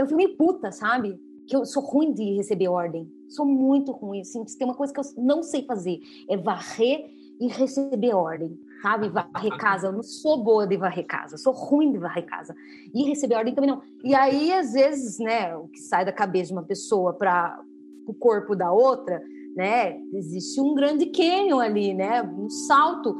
eu fico meio puta, sabe? Que eu sou ruim de receber ordem. Sou muito ruim. Assim, tem uma coisa que eu não sei fazer: é varrer e receber ordem, sabe? Varrer casa. Eu não sou boa de varrer casa, sou ruim de varrer casa. E receber ordem também não. E aí, às vezes, né, o que sai da cabeça de uma pessoa para o corpo da outra, né? Existe um grande canyon ali, né? Um salto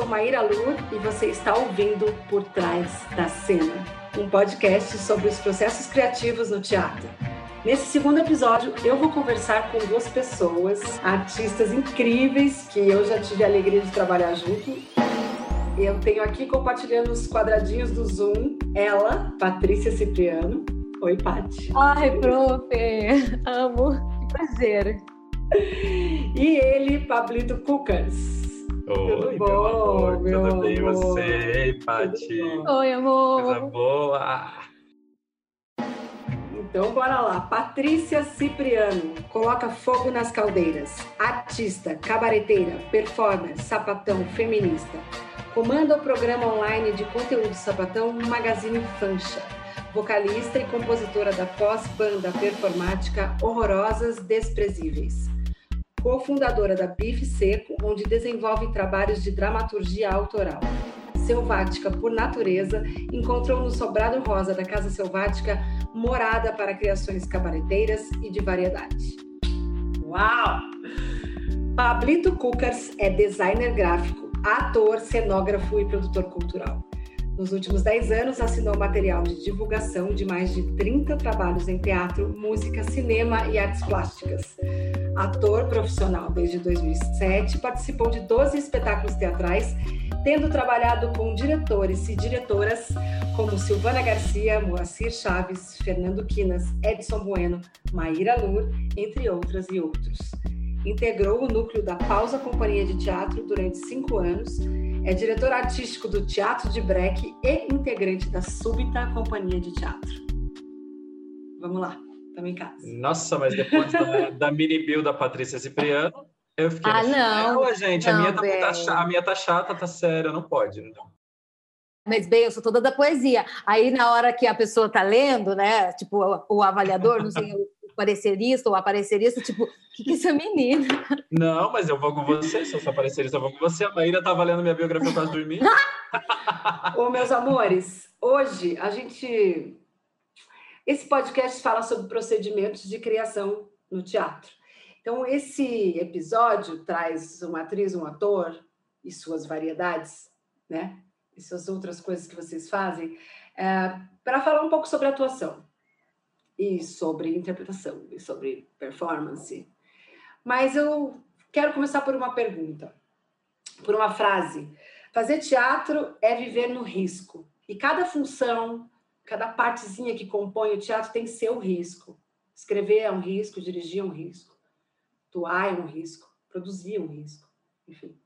sou Maíra Lur e você está ouvindo Por Trás da Cena, um podcast sobre os processos criativos no teatro. Nesse segundo episódio, eu vou conversar com duas pessoas, artistas incríveis que eu já tive a alegria de trabalhar junto. Eu tenho aqui compartilhando os quadradinhos do Zoom ela, Patrícia Cipriano. Oi, Paty. Ai, prof, amo. Que prazer. E ele, Pablito Cucas. Oi, bom, meu amor, meu tudo bem amor. você? Ei, Paty. Oi, amor. Coisa boa. Então, bora lá. Patrícia Cipriano, coloca fogo nas caldeiras. Artista, cabareteira, performer, sapatão, feminista. Comanda o programa online de conteúdo sapatão Magazine Fancha. Vocalista e compositora da pós-banda performática Horrorosas Desprezíveis cofundadora da Bife Seco, onde desenvolve trabalhos de dramaturgia autoral. Selvática por natureza, encontrou no Sobrado Rosa da Casa Selvática morada para criações cabareteiras e de variedade. Uau! Pablito Cucars é designer gráfico, ator, cenógrafo e produtor cultural. Nos últimos 10 anos, assinou material de divulgação de mais de 30 trabalhos em teatro, música, cinema e artes plásticas. Ator profissional desde 2007, participou de 12 espetáculos teatrais, tendo trabalhado com diretores e diretoras como Silvana Garcia, Moacir Chaves, Fernando Quinas, Edson Bueno, Maíra Lur, entre outras e outros. Integrou o núcleo da Pausa Companhia de Teatro durante cinco anos é diretor artístico do Teatro de Breck e integrante da Súbita Companhia de Teatro. Vamos lá, estamos em casa. Nossa, mas depois da, da mini bill da Patrícia Cipriano, eu fiquei. Ah, não. Não, gente, a, Não, minha tá, bem. a minha tá chata, tá séria, não pode. Não. Mas bem, eu sou toda da poesia. Aí na hora que a pessoa tá lendo, né? Tipo, o, o avaliador, não sei, parecerista ou aparecerista, tipo, o que, que é essa menina? Não, mas eu vou com você, se eu sou parecerista, eu vou com você. A Maíra tá lendo minha biografia quase dormir. Ô, meus amores, hoje a gente. Esse podcast fala sobre procedimentos de criação no teatro. Então, esse episódio traz uma atriz, um ator e suas variedades, né? E suas outras coisas que vocês fazem, para falar um pouco sobre atuação e sobre interpretação e sobre performance. Mas eu quero começar por uma pergunta, por uma frase. Fazer teatro é viver no risco. E cada função, cada partezinha que compõe o teatro tem seu risco. Escrever é um risco, dirigir é um risco, atuar é um risco, produzir é um risco, enfim.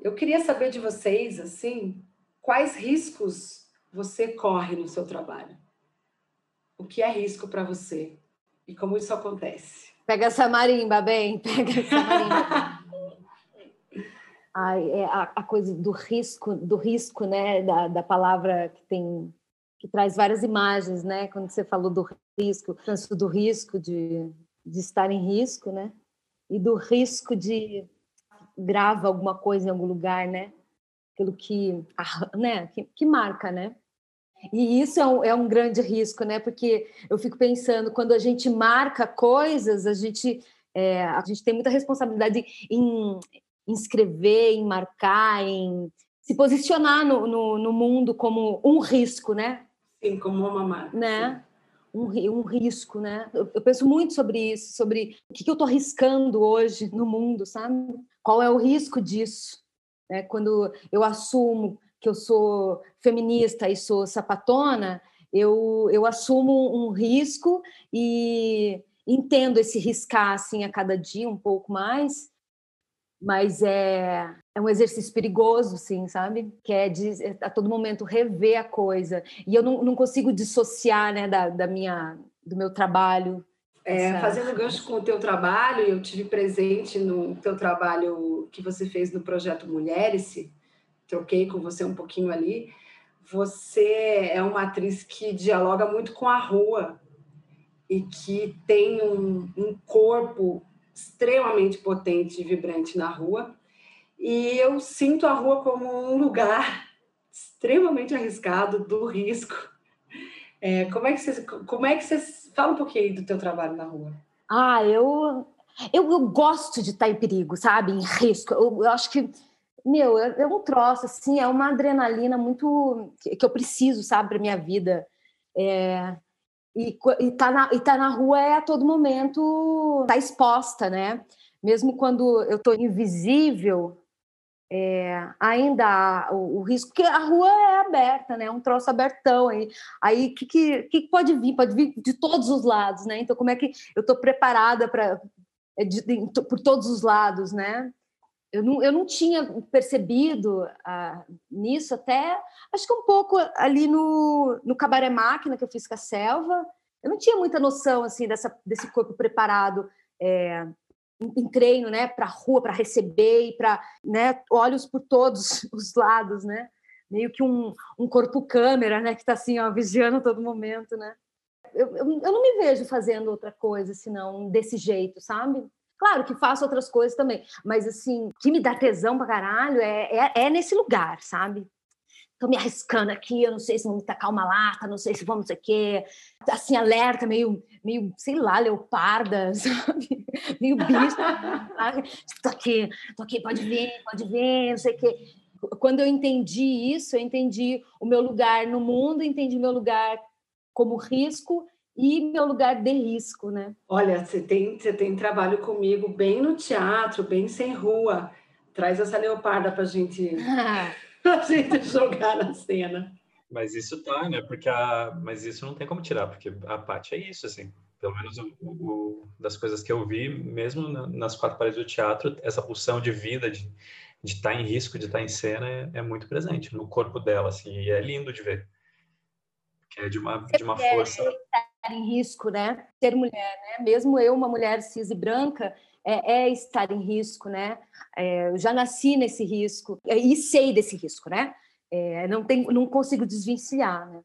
Eu queria saber de vocês, assim, quais riscos você corre no seu trabalho? O que é risco para você? E como isso acontece? Pega essa marimba, bem, pega essa marimba. Ai, é a, a coisa do risco, do risco, né? Da, da palavra que tem, que traz várias imagens, né? Quando você falou do risco, tanto do risco de, de estar em risco, né? E do risco de grava alguma coisa em algum lugar, né? Aquilo que, né? Que, que marca, né? E isso é um, é um grande risco, né? Porque eu fico pensando, quando a gente marca coisas, a gente, é, a gente tem muita responsabilidade em, em escrever, em marcar, em se posicionar no, no, no mundo como um risco, né? Sim, como uma marca. né? Um, um risco, né? Eu, eu penso muito sobre isso, sobre o que, que eu estou arriscando hoje no mundo, sabe? Qual é o risco disso? Né? Quando eu assumo que eu sou feminista e sou sapatona, eu, eu assumo um risco e entendo esse riscar assim a cada dia um pouco mais, mas é, é um exercício perigoso, sim, sabe? Que é de é a todo momento rever a coisa. E eu não, não consigo dissociar né, da, da minha, do meu trabalho É, fazendo gancho com o teu trabalho, eu tive presente no teu trabalho que você fez no projeto Mulheres, troquei com você um pouquinho ali. Você é uma atriz que dialoga muito com a rua e que tem um, um corpo extremamente potente e vibrante na rua. E eu sinto a rua como um lugar extremamente arriscado, do risco. É, como é que você, como é que você fala um pouquinho do teu trabalho na rua? Ah, eu eu, eu gosto de estar em perigo, sabe, em risco. Eu, eu acho que meu, é, é um troço assim, é uma adrenalina muito que, que eu preciso, sabe, para minha vida. É, e, e, tá na, e tá na rua é a todo momento, tá exposta, né? Mesmo quando eu tô invisível, é, ainda há o, o, risco, que a rua é aberta, né? É um troço abertão aí. Aí o que, que, que, pode vir? Pode vir de todos os lados, né? Então, como é que eu estou preparada para é, por todos os lados, né? Eu não, eu não tinha percebido ah, nisso até, acho que um pouco ali no, no Cabaré Máquina que eu fiz com a Selva. Eu não tinha muita noção assim dessa, desse corpo preparado é, em, treino, né, para rua, para receber e para, né, olhos por todos os lados, né? Meio que um, um corpo câmera, né, que está assim, ó, vigiando todo momento, né? Eu, eu, eu não me vejo fazendo outra coisa senão desse jeito, sabe? Claro que faço outras coisas também, mas assim, o que me dá tesão pra caralho é, é, é nesse lugar, sabe? Tô me arriscando aqui, eu não sei se vão me tacar uma lata, não sei se vão não sei o quê. Assim, alerta, meio, meio, sei lá, leoparda, sabe? Meio bicho. tô aqui, tô aqui, pode vir, pode vir, não sei o quê. Quando eu entendi isso, eu entendi o meu lugar no mundo, entendi meu lugar como risco e meu lugar de risco, né? Olha, você tem, você tem trabalho comigo bem no teatro, bem sem rua. Traz essa leoparda para gente, a gente jogar na cena. Mas isso tá, né? Porque a, mas isso não tem como tirar, porque a parte é isso, assim. Pelo menos o, o, das coisas que eu vi, mesmo nas quatro paredes do teatro, essa pulsão de vida, de de estar tá em risco, de estar tá em cena, é, é muito presente no corpo dela, assim. E é lindo de ver. Que é de uma, de uma força em risco, né? Ser mulher, né? Mesmo eu, uma mulher cis e branca, é, é estar em risco, né? É, eu já nasci nesse risco é, e sei desse risco, né? É, não, tem, não consigo desvencilhar, né?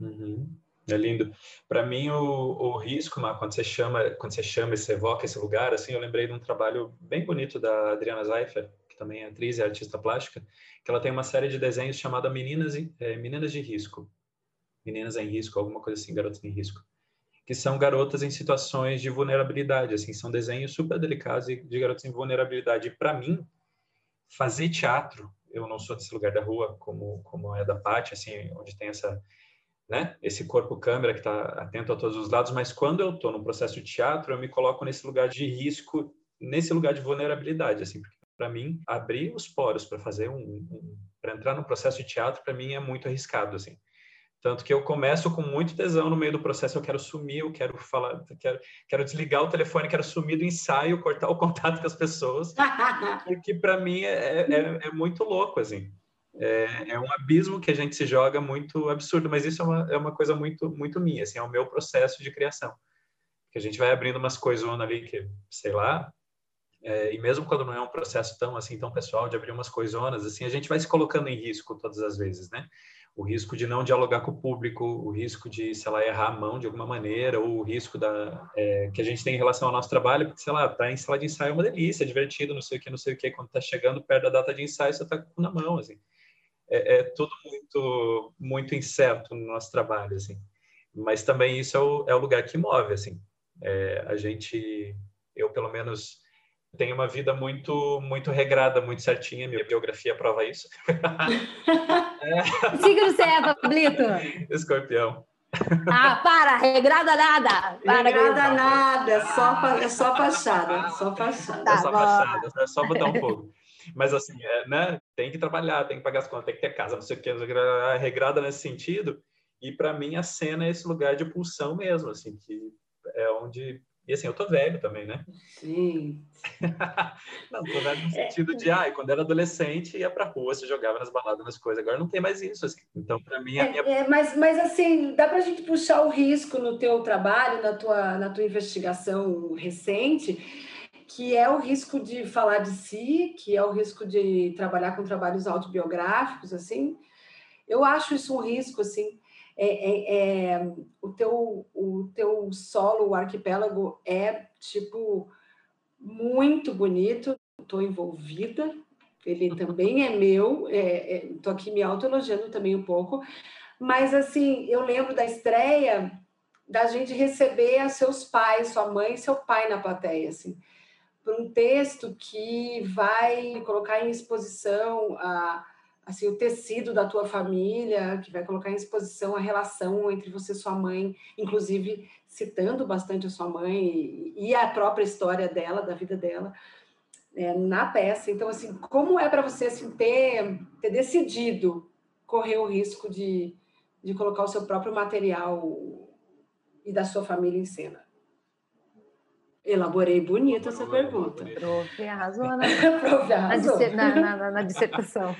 Uhum. É lindo. Para mim, o, o risco, quando você chama, quando você chama, você evoca esse lugar, assim, eu lembrei de um trabalho bem bonito da Adriana Zeifer, que também é atriz e artista plástica, que ela tem uma série de desenhos chamada Meninas, é, Meninas de Risco meninas em risco, alguma coisa assim, garotas em risco, que são garotas em situações de vulnerabilidade, assim, são desenhos super delicados de garotas em vulnerabilidade. Para mim, fazer teatro, eu não sou desse lugar da rua, como como é da Paty, assim, onde tem essa, né, esse corpo câmera que está atento a todos os lados, mas quando eu estou no processo de teatro, eu me coloco nesse lugar de risco, nesse lugar de vulnerabilidade, assim, porque para mim abrir os poros para fazer um, um para entrar no processo de teatro para mim é muito arriscado assim tanto que eu começo com muito tesão no meio do processo, eu quero sumir, eu quero falar, quero, quero desligar o telefone, quero sumir do ensaio, cortar o contato com as pessoas, porque para mim é, é, é, muito louco, assim. É, é, um abismo que a gente se joga muito absurdo, mas isso é uma, é uma coisa muito, muito minha, assim, é o meu processo de criação. Que a gente vai abrindo umas coisas ali que, sei lá, é, e mesmo quando não é um processo tão assim tão pessoal de abrir umas coisonas assim a gente vai se colocando em risco todas as vezes né o risco de não dialogar com o público, o risco de, sei lá, errar a mão de alguma maneira, ou o risco da, é, que a gente tem em relação ao nosso trabalho, porque, sei lá, tá em sala de ensaio é uma delícia, é divertido, não sei o que, não sei o que, quando tá chegando perto da data de ensaio, você tá com na mão, assim. É, é, tudo muito, muito incerto no nosso trabalho, assim. Mas também isso é o, é o lugar que move, assim. É, a gente, eu pelo menos tenho uma vida muito muito regrada, muito certinha. Minha biografia prova isso. é. Signo você é, Pablito? Escorpião. Ah, para! Regrada nada! Para, regrada nada! É só, é só fachada. Só fachada. Tá, é só fachada, é só botar um fogo. Mas assim, é, né? Tem que trabalhar, tem que pagar as contas, tem que ter casa, não sei o que, regrada nesse sentido. E para mim a cena é esse lugar de pulsão mesmo, assim, que é onde E assim, eu tô velho também, né? Sim. não, tô velho no sentido de, ah, quando era adolescente, ia pra rua, se jogava nas baladas, nas coisas. Agora não tem mais isso, assim. Então, para mim, a é, minha... É, mas, mas, assim, dá pra gente puxar o risco no teu trabalho, na tua, na tua investigação recente, que é o risco de falar de si, que é o risco de trabalhar com trabalhos autobiográficos, assim. Eu acho isso um risco, assim, é, é, é, o, teu, o teu solo, o arquipélago, é tipo muito bonito. Estou envolvida, ele também é meu. Estou é, aqui me autoelogiando também um pouco, mas assim, eu lembro da estreia da gente receber a seus pais, sua mãe e seu pai na plateia, assim, para um texto que vai colocar em exposição a assim, o tecido da tua família, que vai colocar em exposição a relação entre você e sua mãe, inclusive citando bastante a sua mãe e, a própria história dela, da vida dela, é, na peça. Então, assim, como é para você assim, ter, ter decidido correr o risco de, de colocar o seu próprio material e da sua família em cena? Elaborei bonito essa pergunta. Prof, arrasou, né? Prof, arrasou. Na, na, na, na, dissertação.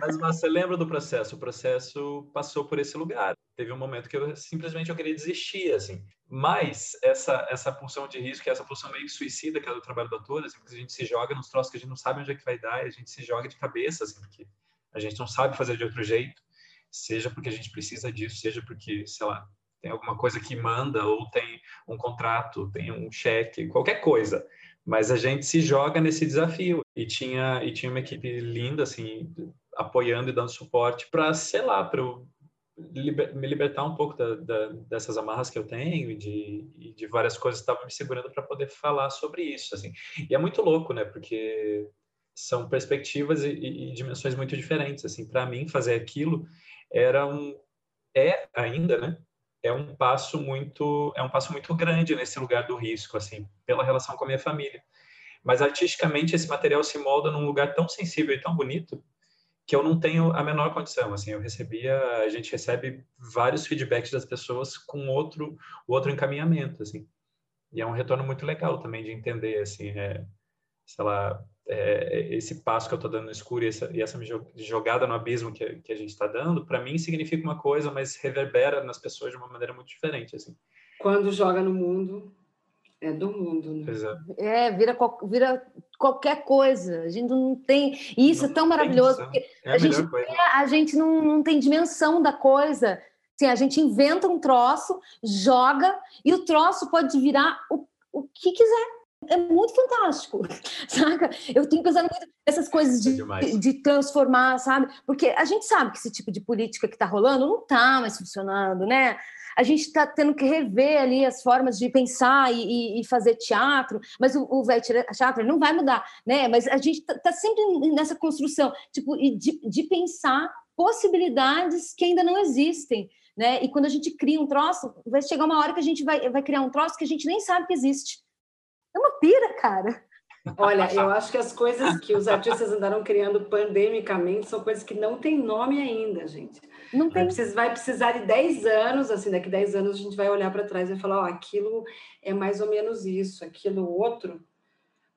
Mas, mas você lembra do processo? O processo passou por esse lugar. Teve um momento que eu simplesmente eu queria desistir, assim. Mas essa essa pulsão de risco, essa pulsão meio que suicida que é do trabalho do ator, assim, a gente se joga nos troços que a gente não sabe onde é que vai dar, e a gente se joga de cabeça, assim, porque a gente não sabe fazer de outro jeito, seja porque a gente precisa disso, seja porque, sei lá, tem alguma coisa que manda, ou tem um contrato, tem um cheque, qualquer coisa. Mas a gente se joga nesse desafio. E tinha, e tinha uma equipe linda, assim, apoiando e dando suporte para, sei lá, para liber, me libertar um pouco da, da, dessas amarras que eu tenho e de, e de várias coisas que estavam me segurando para poder falar sobre isso, assim. E é muito louco, né? Porque são perspectivas e, e, e dimensões muito diferentes, assim. Para mim, fazer aquilo era um... É ainda, né? É um passo muito é um passo muito grande nesse lugar do risco assim pela relação com a minha família. Mas artisticamente esse material se molda num lugar tão sensível e tão bonito que eu não tenho a menor condição assim. Eu recebia a gente recebe vários feedbacks das pessoas com outro outro encaminhamento assim. E é um retorno muito legal também de entender assim é, sei lá é, esse passo que eu estou dando no escuro e essa, e essa jogada no abismo que, que a gente está dando, para mim significa uma coisa, mas reverbera nas pessoas de uma maneira muito diferente. Assim. Quando joga no mundo, é do mundo, né? Exato. É, vira, vira qualquer coisa. A gente não tem. E isso é não é tão maravilhoso, porque é a, a, gente, a gente não, não tem dimensão da coisa. Assim, a gente inventa um troço, joga, e o troço pode virar o, o que quiser é muito fantástico, saca? Eu tenho pensado muito nessas coisas de, é de transformar, sabe? Porque a gente sabe que esse tipo de política que está rolando não está mais funcionando, né? A gente está tendo que rever ali as formas de pensar e, e, e fazer teatro, mas o, o teatro não vai mudar, né? Mas a gente está tá sempre nessa construção, tipo, de, de pensar possibilidades que ainda não existem, né? E quando a gente cria um troço, vai chegar uma hora que a gente vai, vai criar um troço que a gente nem sabe que existe. É uma pira, cara. Olha, eu acho que as coisas que os artistas andaram criando pandemicamente são coisas que não têm nome ainda, gente. Não tem. Vai precisar, vai precisar de 10 anos, assim, daqui 10 anos a gente vai olhar para trás e falar, ó, aquilo é mais ou menos isso, aquilo outro,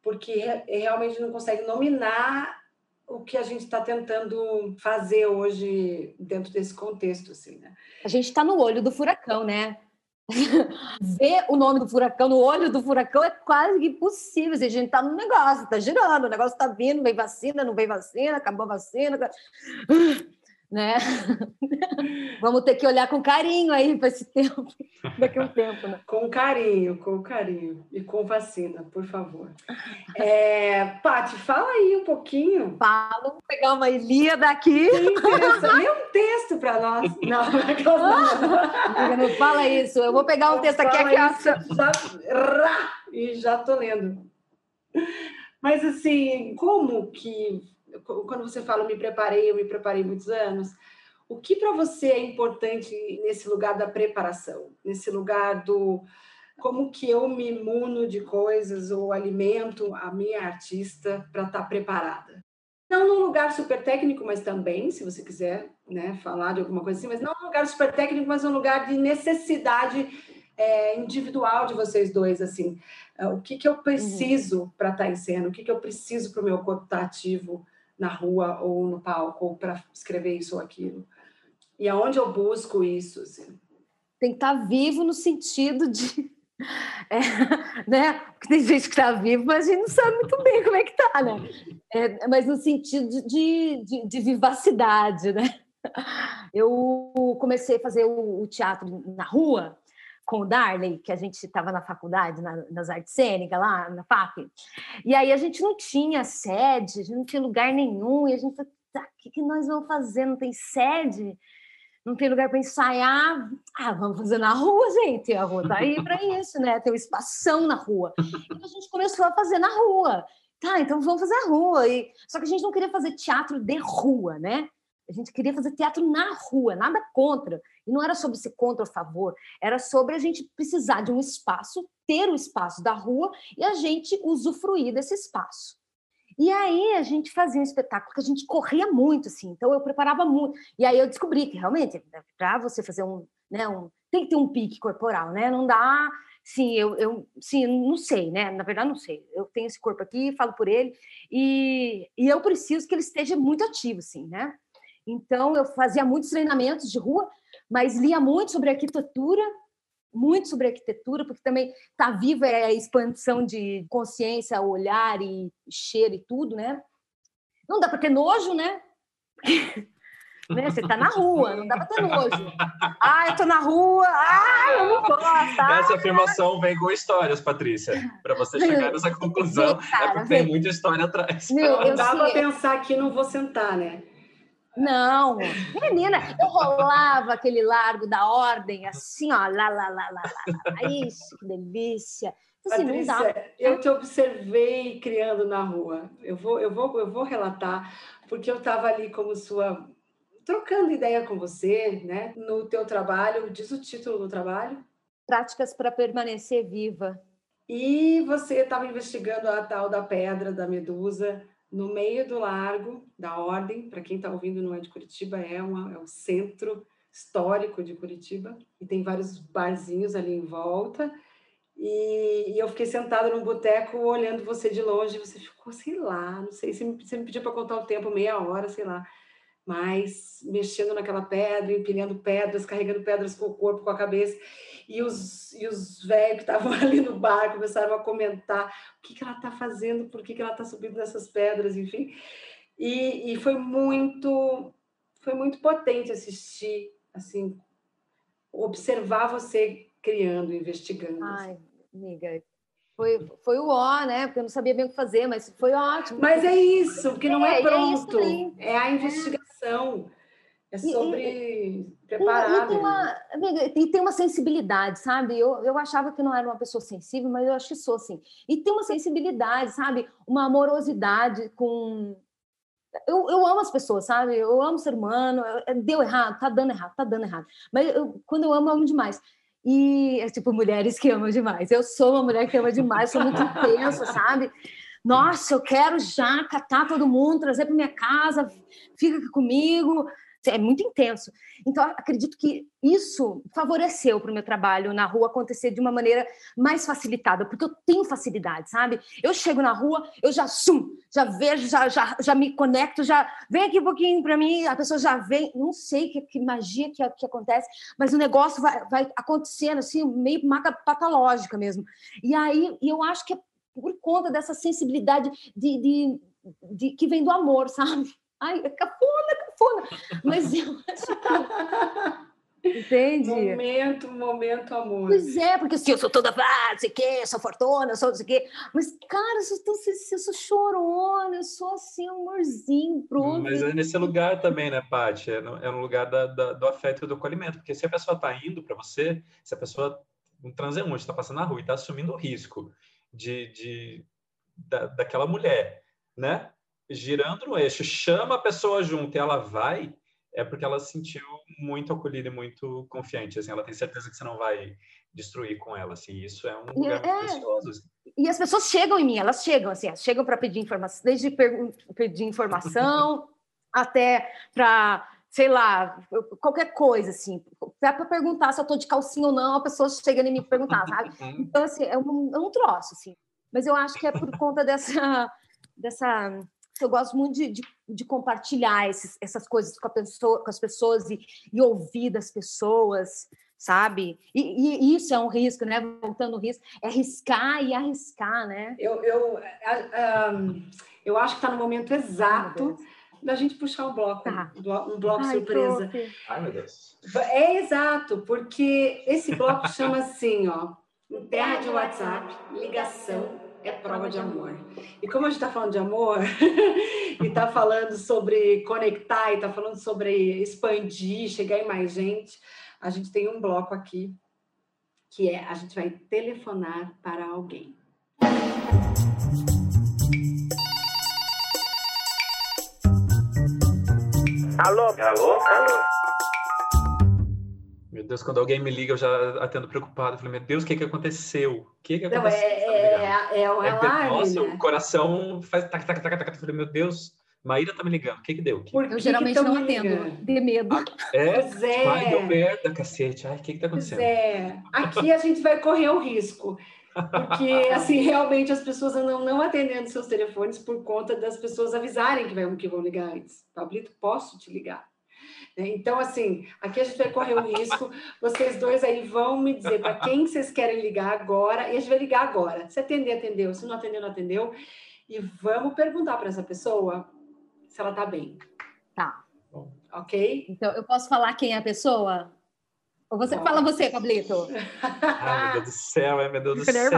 porque realmente não consegue nominar o que a gente está tentando fazer hoje dentro desse contexto, assim, né? A gente está no olho do furacão, né? ver o nome do furacão no olho do furacão é quase impossível. a gente está no negócio, está girando, o negócio está vindo, vem vacina, não vem vacina, acabou a vacina né? Vamos ter que olhar com carinho aí para esse tempo, daqui a um tempo, né? Com carinho, com carinho e com vacina, por favor. É, Pati, fala aí um pouquinho. Falo, vou pegar uma Ilíada aqui. Lê um texto para nós. Não, não, não fala isso. Eu vou pegar um texto aqui, aqui já, e já tô lendo. Mas assim, como que quando você fala me preparei, eu me preparei muitos anos, o que para você é importante nesse lugar da preparação, nesse lugar do como que eu me imuno de coisas ou alimento a minha artista para estar tá preparada? Não num lugar super técnico, mas também, se você quiser né, falar de alguma coisa assim, mas não num lugar super técnico, mas num lugar de necessidade é, individual de vocês dois, assim. O que, que eu preciso uhum. para estar tá em cena? O que, que eu preciso para o meu corpo estar tá ativo na rua ou no palco, ou para escrever isso ou aquilo? E aonde eu busco isso? Assim? Tem que estar tá vivo no sentido de é, né? Porque tem gente que está vivo, mas a gente não sabe muito bem como é que está, né? É, mas no sentido de, de, de, vivacidade, né? Eu comecei a fazer o, o, teatro na rua com o Darley, que a gente estava na faculdade, na, nas artes cênicas, lá na FAP. E aí a gente não tinha sede, a gente não tinha lugar nenhum, e a gente falou, tá, o que, que nós vamos fazer? Não tem sede? não tem lugar para ensaiar. Ah, vamos fazer na rua, gente. A rua tá aí para isso, né? Tem um espação na rua. Então a gente começou a fazer na rua. Tá, então vamos fazer a rua. E... Só que a gente não queria fazer teatro de rua, né? A gente queria fazer teatro na rua, nada contra. E não era sobre ser contra ou favor, era sobre a gente precisar de um espaço, ter o espaço da rua e a gente usufruir desse espaço. E aí a gente fazia um espetáculo que a gente corria muito, assim, então eu preparava muito. E aí eu descobri que realmente, para você fazer um, né, um. Tem que ter um pique corporal, né? Não dá. Sim, eu, eu sim, não sei, né? Na verdade, não sei. Eu tenho esse corpo aqui, falo por ele, e, e eu preciso que ele esteja muito ativo, assim, né? Então, eu fazia muitos treinamentos de rua, mas lia muito sobre arquitetura, muito sobre arquitetura, porque também está viva é a expansão de consciência, olhar e cheiro e tudo, né? Não dá para ter nojo, né? né? Você está na rua, não dá para ter nojo. Ah, eu estou na rua, ah, eu não gosto. Ah, Essa afirmação vem com histórias, Patrícia, para você chegar nessa conclusão. Cara, é porque tem muita história atrás. Meu, não dá para pensar que não vou sentar, né? Não, menina, eu rolava aquele largo da ordem, assim, ó, lá, lá, lá, lá, lá. Isso, que delícia. Assim, Patrícia, eu te observei criando na rua. Eu vou, eu vou, eu vou relatar, porque eu estava ali como sua trocando ideia com você, né? No teu trabalho, diz o título do trabalho? Práticas para permanecer viva. E você estava investigando a tal da pedra da medusa no meio do largo da Ordem, para quem está ouvindo não é de Curitiba, é, uma, é centro histórico de Curitiba, e tem vários barzinhos ali em volta, e, e eu fiquei sentada num boteco olhando você de longe, e você ficou, sei lá, não sei, você me, você me pediu para contar o tempo, meia hora, sei lá, mas mexendo naquela pedra, empilhando pedras, carregando pedras com o corpo, com a cabeça, e os, e os velhos que estavam ali no bar começaram a comentar o que, que ela está fazendo, por que, que ela está subindo nessas pedras, enfim. E, e foi muito foi muito potente assistir, assim, observar você criando, investigando. Ai, amiga, foi, foi o ó, né? Porque eu não sabia bem o que fazer, mas foi ótimo. Mas é isso, porque não é, é pronto. É, é, a investigação. É sobre e, preparar. E, tem uma, e tem uma sensibilidade, sabe? Eu, eu achava que não era uma pessoa sensível, mas eu acho que sou, assim. E tem uma sensibilidade, sabe? Uma amorosidade com. Eu, eu amo as pessoas, sabe? Eu amo o ser humano. Deu errado, tá dando errado, tá dando errado. Mas eu, quando eu amo, eu amo demais. E é tipo mulheres que amam demais. Eu sou uma mulher que ama demais, sou muito intensa, sabe? Nossa, eu quero já catar todo mundo, trazer para minha casa, fica aqui comigo é muito intenso. Então, acredito que isso favoreceu para o meu trabalho na rua acontecer de uma maneira mais facilitada, porque eu tenho facilidade, sabe? Eu chego na rua, eu já sum, já vejo, já, já, já me conecto, já vem aqui um pouquinho para mim, a pessoa já vem, não sei que, que magia que, que acontece, mas o negócio vai, vai acontecendo assim, meio maca patológica mesmo. E aí, eu acho que é por conta dessa sensibilidade de, de, de que vem do amor, sabe? Ai, é Mas eu acho que. Entende? Momento, momento, amor. Pois é, porque assim, eu sou toda, ah, não sei o quê, sou fortuna, sou não sei o quê. Mas, cara, eu sou, eu sou chorona, eu sou assim, amorzinho, pronto. Mas é nesse lugar também, né, Paty? É no, é no lugar da, da, do afeto e do acolhimento. Porque se a pessoa está indo para você, se a pessoa, um transeunte, está passando na rua e está assumindo o risco de, de, da, daquela mulher, né? Girando no eixo, chama a pessoa junto e ela vai, é porque ela se sentiu muito acolhida e muito confiante. Assim, ela tem certeza que você não vai destruir com ela. Assim, isso é um lugar é, precioso. Assim. E as pessoas chegam em mim, elas chegam, assim, chegam para pedir informação, desde pedir informação até para sei lá, qualquer coisa, assim. Para perguntar se eu tô de calcinha ou não, a pessoa chega em me perguntar, sabe? Uhum. Então, assim, é um, é um troço, assim. Mas eu acho que é por conta dessa. dessa eu gosto muito de, de, de compartilhar esses, essas coisas com, pessoa, com as pessoas e, e, ouvir das pessoas, sabe? E, e, isso é um risco, né? Voltando ao risco, é arriscar e arriscar, né? Eu, eu, um, eu acho que está no momento exato da gente puxar um bloco, tá. um bloco Ai, surpresa. Ai, meu Deus. É exato, porque esse bloco chama assim, ó, terra de WhatsApp, ligação é prova de amor. E como a gente está falando de amor, e está falando sobre conectar, e está falando sobre expandir, chegar em mais gente, a gente tem um bloco aqui que é a gente vai telefonar para alguém. Alô? Alô? Alô? Meu Deus, quando alguém me liga, eu já atendo preocupado. Eu falei, meu Deus, o que, que aconteceu? O que, que aconteceu? Não, é, é, é um alarme, Nossa, né? o coração faz tac, tac, tac, tac. Eu falei, meu Deus, Maíra tá me ligando. O que que deu? Porque eu geralmente não atendo, de medo. Ah, é? Pois é. Ai, deu merda, cacete. Ai, o que que tá acontecendo? Pois é. Aqui a gente vai correr o risco. Porque, assim, realmente as pessoas andam não atendendo seus telefones por conta das pessoas avisarem que, vai, que vão ligar antes. Pablito, posso te ligar? Né? Então, assim, aqui a gente vai correr o risco. Vocês dois aí vão me dizer para quem vocês querem ligar agora, e a gente vai ligar agora. Se atender, atendeu. Se não atendeu, não atendeu. E vamos perguntar para essa pessoa se ela está bem. Tá. Ok? Então, eu posso falar quem é a pessoa? Ou você fala você, Pablito? Ai, meu Deus do céu, é, meu Deus do céu.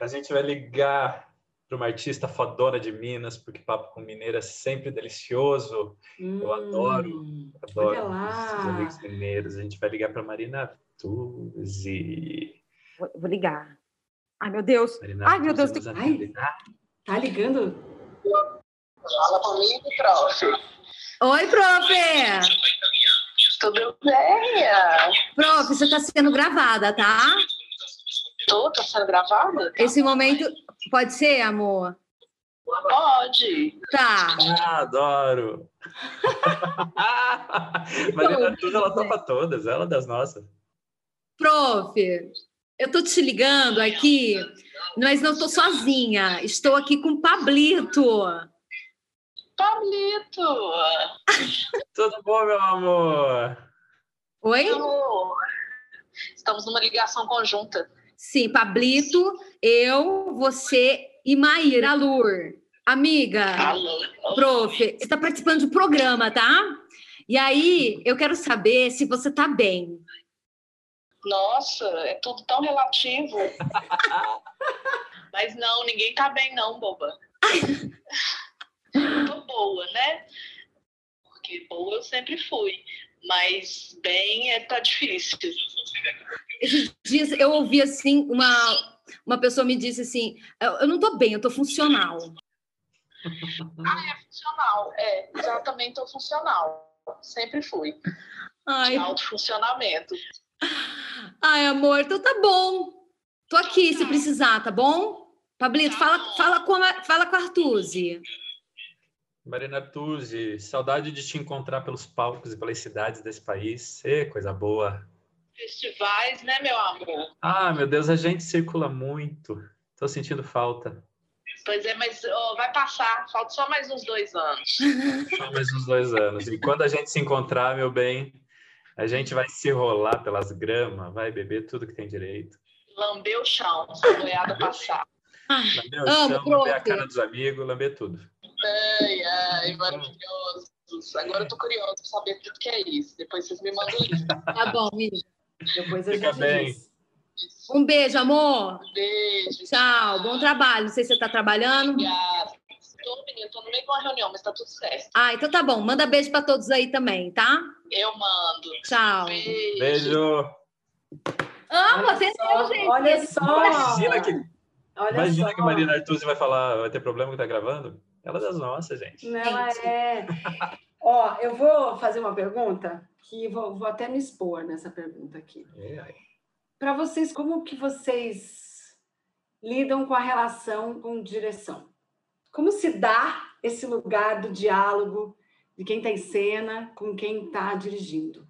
A gente vai ligar para uma artista fodona de Minas, porque papo com mineiro é sempre delicioso. Hum, Eu adoro, adoro os amigos mineiros. A gente vai ligar para Marina Tuzzi. Vou, vou, ligar. Ai, meu Deus. Marina Ai, meu Deus. Tem... Ai, tá ligando? Fala comigo, prof. Oi, prof. Tudo bem? Prof, você está sendo gravada, tá? Tô, tá sendo gravada? Esse momento pode ser, amor? Pode. Tá. Ah, adoro. Marina Tudo, ela topa todas, ela é das nossas. Prof, eu tô te ligando aqui, mas não tô sozinha. Estou aqui com o Pablito. Pablito! Tudo bom, meu amor? Oi? Estamos numa ligação conjunta. Sim, Pablito, eu, você e Maíra Lur. Amiga, Alô. prof, você está participando de um programa, tá? E aí, eu quero saber se você está bem. Nossa, é tudo tão relativo. Mas não, ninguém tá bem não, boba. tô boa, né? Porque boa eu sempre fui. Mas bem é, tá difícil. Esses dias eu ouvi assim, uma, uma pessoa me disse assim: eu não tô bem, eu tô funcional. Ah, é funcional, é, exatamente, tô funcional. Sempre fui. Ai. De alto funcionamento. Ai, amor, então tá bom. Tô aqui se precisar, tá bom? Pablito, tá fala, fala, com a, fala com a Artuzi. Marina Artuzi, saudade de te encontrar pelos palcos e pelas cidades desse país. É coisa boa festivais, né, meu amor? Ah, meu Deus, a gente circula muito. Tô sentindo falta. Pois é, mas oh, vai passar. Falta só mais uns dois anos. Só mais uns dois anos. E quando a gente se encontrar, meu bem, a gente vai se rolar pelas gramas, vai beber tudo que tem direito. Lamber o chão, se a passar. Lamber o chão, lamber a cara dos amigos, lamber tudo. Ai, ai, maravilhoso. Agora eu tô curioso pra saber tudo que é isso. Depois vocês me mandam isso. Tá bom, amiga. Depois a Fica gente bem. Diz. Um beijo, amor. Beijo. Tchau. Bom trabalho. Não sei se você está trabalhando. Obrigada. Estou, menina. Estou no meio de uma reunião, mas está tudo certo. Ah, então tá bom. Manda beijo para todos aí também, tá? Eu mando. Tchau. Beijo. beijo. Amo, atendeu, gente. Olha só. Imagina que, Olha imagina só. que Marina Artuzzi vai falar, vai ter problema que tá gravando. Ela é das nossas, gente. Não, é. Ó, eu vou fazer uma pergunta que vou, vou até me expor nessa pergunta aqui. É. Para vocês, como que vocês lidam com a relação com direção? Como se dá esse lugar do diálogo de quem está em cena com quem está dirigindo.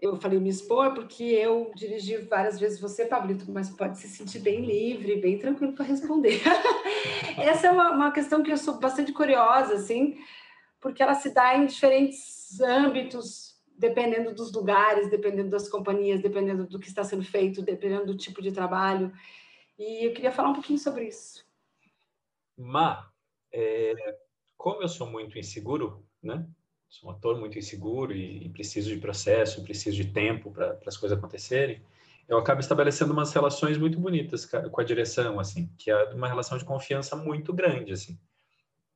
Eu falei me expor porque eu dirigi várias vezes você, Pablito, mas pode se sentir bem livre, bem tranquilo para responder. Essa é uma, uma questão que eu sou bastante curiosa, assim, porque ela se dá em diferentes âmbitos, dependendo dos lugares, dependendo das companhias, dependendo do que está sendo feito, dependendo do tipo de trabalho. E eu queria falar um pouquinho sobre isso. Ma, é, como eu sou muito inseguro, né? Sou um ator muito inseguro e, e preciso de processo, preciso de tempo para as coisas acontecerem. Eu acabo estabelecendo umas relações muito bonitas com a direção, assim, que é uma relação de confiança muito grande, assim.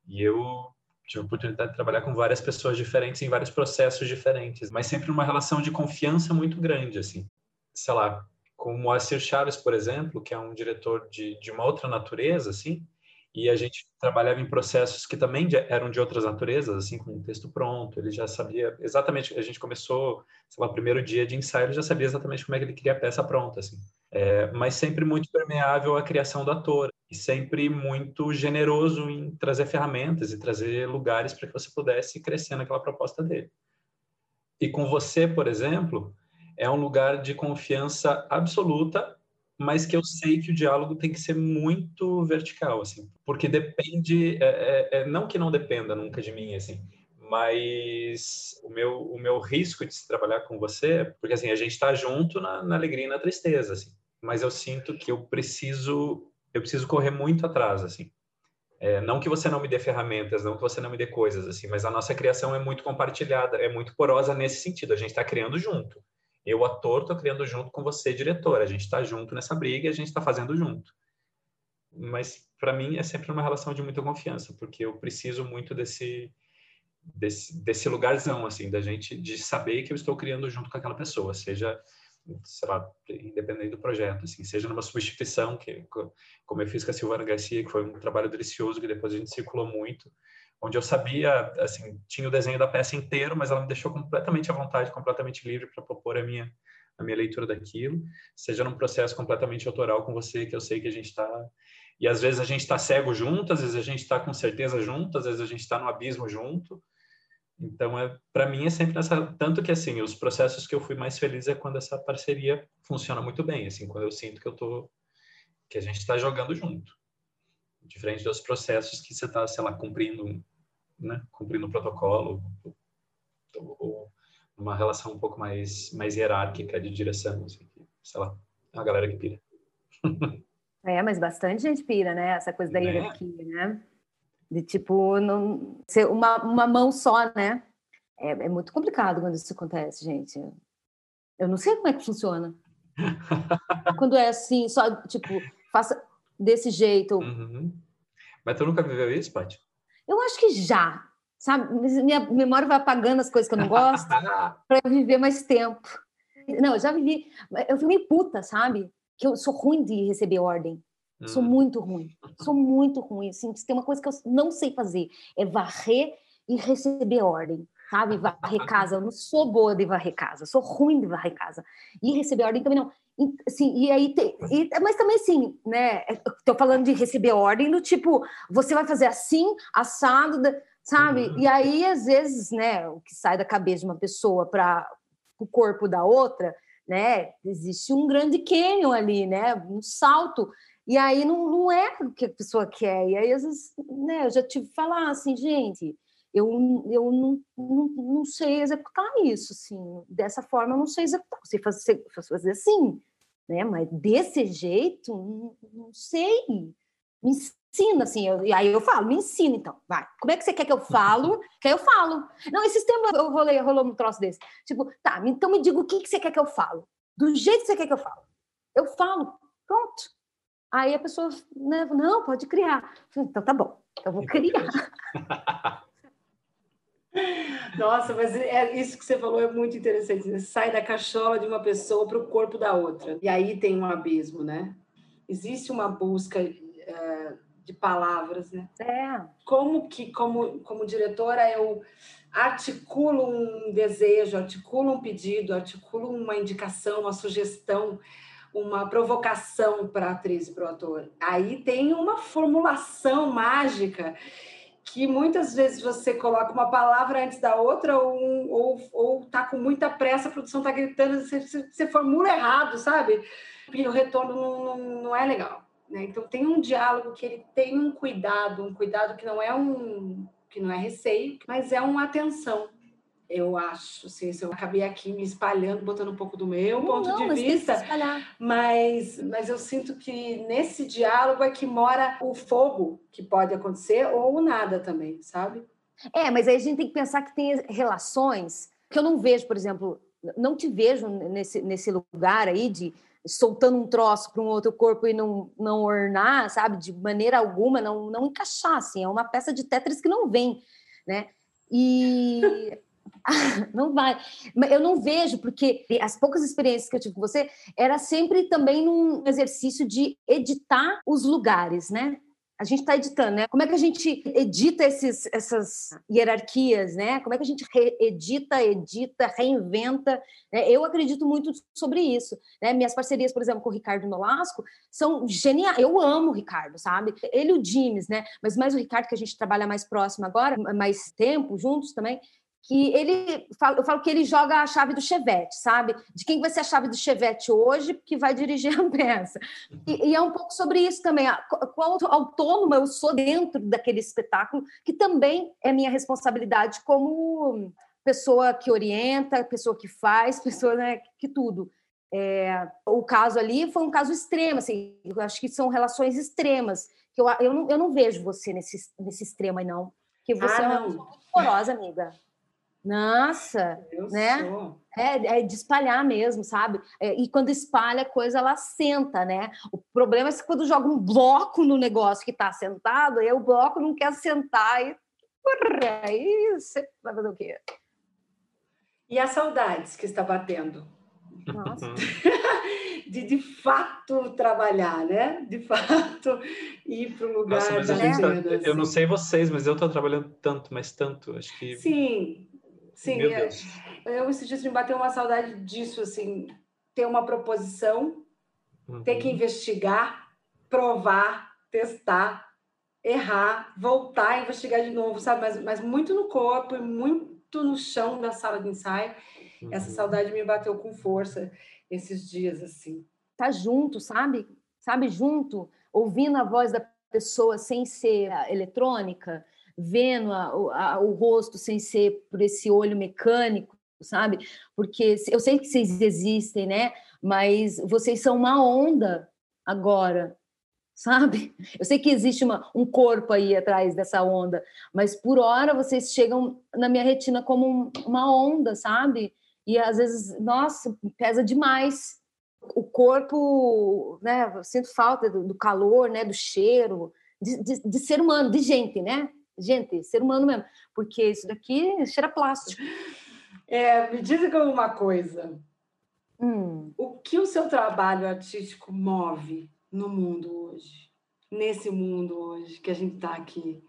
E eu tive a oportunidade de trabalhar com várias pessoas diferentes em vários processos diferentes, mas sempre numa relação de confiança muito grande, assim. Sei lá, com o Moacir Chaves, por exemplo, que é um diretor de, de uma outra natureza, assim, e a gente trabalhava em processos que também eram de outras naturezas, assim, com texto pronto, ele já sabia exatamente, a gente começou, sei lá, o primeiro dia de ensaio, ele já sabia exatamente como é que ele queria a peça pronta, assim. É, mas sempre muito permeável à criação do ator, e sempre muito generoso em trazer ferramentas e trazer lugares para que você pudesse crescer naquela proposta dele. E com você, por exemplo, é um lugar de confiança absoluta mas que eu sei que o diálogo tem que ser muito vertical, assim, porque depende, é, é, é, não que não dependa nunca de mim, assim, mas o meu, o meu risco de se trabalhar com você, porque assim, a gente está junto na, na, alegria e na tristeza, assim, mas eu sinto que eu preciso, eu preciso correr muito atrás, assim, é, não que você não me dê ferramentas, não que você não me dê coisas, assim, mas a nossa criação é muito compartilhada, é muito porosa nesse sentido, a gente está criando junto. Eu, ator, estou criando junto com você, diretor. A gente está junto nessa briga e a gente está fazendo junto. Mas, para mim, é sempre uma relação de muita confiança, porque eu preciso muito desse, desse, desse lugarzão, assim, da gente, de saber que eu estou criando junto com aquela pessoa, seja, sei lá, independente do projeto, assim, seja numa substituição, que, como eu fiz com a Silvana Garcia, que foi um trabalho delicioso, que depois a gente circulou muito, onde eu sabia, assim, tinha o desenho da peça inteiro, mas ela me deixou completamente à vontade, completamente livre para propor a minha a minha leitura daquilo, seja num processo completamente autoral com você, que eu sei que a gente está e às vezes a gente está cego junto, às vezes a gente está com certeza junto, às vezes a gente está no abismo junto. Então, é, para mim é sempre nessa tanto que assim os processos que eu fui mais feliz é quando essa parceria funciona muito bem, assim, quando eu sinto que eu tô que a gente está jogando junto diferente dos processos que você está, sei lá, cumprindo, né, cumprindo o protocolo ou, ou uma relação um pouco mais mais hierárquica de direção, assim, sei lá, é uma galera que pira. É, mas bastante gente pira, né? Essa coisa da né? hierarquia, né? De tipo, não ser uma, uma mão só, né? É, é muito complicado quando isso acontece, gente. Eu não sei como é que funciona. quando é assim, só, tipo, faça desse jeito. Uhum. Mas tu nunca viveu isso, Paty? Eu acho que já, sabe? Minha memória vai apagando as coisas que eu não gosto para eu viver mais tempo. Não, eu já vivi. Eu fui meio puta, sabe? Que eu sou ruim de receber ordem. Hum. Sou muito ruim. Sou muito ruim. Assim, tem uma coisa que eu não sei fazer é varrer e receber ordem sabe? Varrer casa. Eu não sou boa de varrer casa, sou ruim de varrer casa. E receber ordem também não. Sim, e aí tem, e, mas também assim, né? Estou falando de receber ordem do tipo, você vai fazer assim, assado, sabe? Uhum. E aí, às vezes, né, o que sai da cabeça de uma pessoa para o corpo da outra, né? Existe um grande canyon ali, né? Um salto. E aí não, não é o que a pessoa quer. E aí, às vezes, né, eu já tive que falar assim, gente, eu, eu não, não, não sei executar isso, assim, dessa forma eu não sei executar, sei fazer, fazer assim, né, mas desse jeito, não, não sei, me ensina, assim, eu, e aí eu falo, me ensina então, vai, como é que você quer que eu falo? que eu falo. Não, esses tempos eu rolei, rolou um troço desse, tipo, tá, então me diga o que, que você quer que eu falo, do jeito que você quer que eu falo, eu falo, pronto. Aí a pessoa, né, não, pode criar. Então tá bom, eu vou criar. Nossa, mas é, isso que você falou é muito interessante. Você sai da cachola de uma pessoa para o corpo da outra. E aí tem um abismo, né? Existe uma busca uh, de palavras, né? É. Como que, como, como diretora, eu articulo um desejo, articulo um pedido, articulo uma indicação, uma sugestão, uma provocação para a atriz e para o ator. Aí tem uma formulação mágica que muitas vezes você coloca uma palavra antes da outra ou, ou, ou tá com muita pressa, a produção tá gritando, você, você formula errado, sabe? E o retorno não, não, não é legal. Né? Então tem um diálogo que ele tem um cuidado, um cuidado que não é um que não é receio, mas é uma atenção. Eu acho, assim, eu acabei aqui me espalhando, botando um pouco do meu não, ponto não, de vista, mas, mas eu sinto que nesse diálogo é que mora o fogo que pode acontecer ou o nada também, sabe? É, mas aí a gente tem que pensar que tem relações que eu não vejo, por exemplo, não te vejo nesse, nesse lugar aí de soltando um troço para um outro corpo e não, não ornar, sabe? De maneira alguma, não, não encaixar, assim. É uma peça de Tetris que não vem, né? E não vai. Eu não vejo, porque as poucas experiências que eu tive com você era sempre também num exercício de editar os lugares, né? a gente está editando, né? Como é que a gente edita esses, essas hierarquias, né? Como é que a gente edita, edita, reinventa? Né? Eu acredito muito sobre isso. Né? Minhas parcerias, por exemplo, com o Ricardo Nolasco são geniais. Eu amo o Ricardo, sabe? Ele e o James, né? Mas mais o Ricardo, que a gente trabalha mais próximo agora, mais tempo juntos também que ele eu falo que ele joga a chave do chevette, sabe? De quem vai ser a chave do chevette hoje que vai dirigir a peça. E, e é um pouco sobre isso também. Qual autônoma eu sou dentro daquele espetáculo, que também é minha responsabilidade como pessoa que orienta, pessoa que faz, pessoa né, que tudo. É, o caso ali foi um caso extremo, assim, eu acho que são relações extremas, que eu, eu, não, eu não vejo você nesse, nesse extremo aí, não. Que você ah, é uma pessoa muito amiga. Nossa, eu né? Sou. É, é de espalhar mesmo, sabe? É, e quando espalha a coisa, ela senta, né? O problema é que quando joga um bloco no negócio que está sentado, aí o bloco não quer sentar e aí você vai fazer o quê? E as saudades que está batendo? Nossa. de de fato trabalhar, né? De fato ir para o lugar Nossa, mas a gente tá, Eu não sei vocês, mas eu estou trabalhando tanto, mas tanto. Acho que. Sim, Sim, Meu é, Deus. eu esses dias me bateu uma saudade disso, assim, ter uma proposição, uhum. ter que uhum. investigar, provar, testar, errar, voltar a investigar de novo, sabe? Mas, mas muito no corpo e muito no chão da sala de ensaio. Uhum. Essa saudade me bateu com força esses dias, assim. Tá junto, sabe? Sabe, junto, ouvindo a voz da pessoa sem ser eletrônica, vendo a, a, o rosto sem ser por esse olho mecânico, sabe? Porque eu sei que vocês existem, né? Mas vocês são uma onda agora, sabe? Eu sei que existe uma, um corpo aí atrás dessa onda, mas por hora vocês chegam na minha retina como um, uma onda, sabe? E às vezes, nossa, pesa demais. O corpo, né? Eu sinto falta do, do calor, né? Do cheiro, de, de, de ser humano, de gente, né? Gente, ser humano mesmo, porque isso daqui cheira plástico. É, me diga uma coisa. Hum. O que o seu trabalho artístico move no mundo hoje? Nesse mundo hoje que a gente está aqui,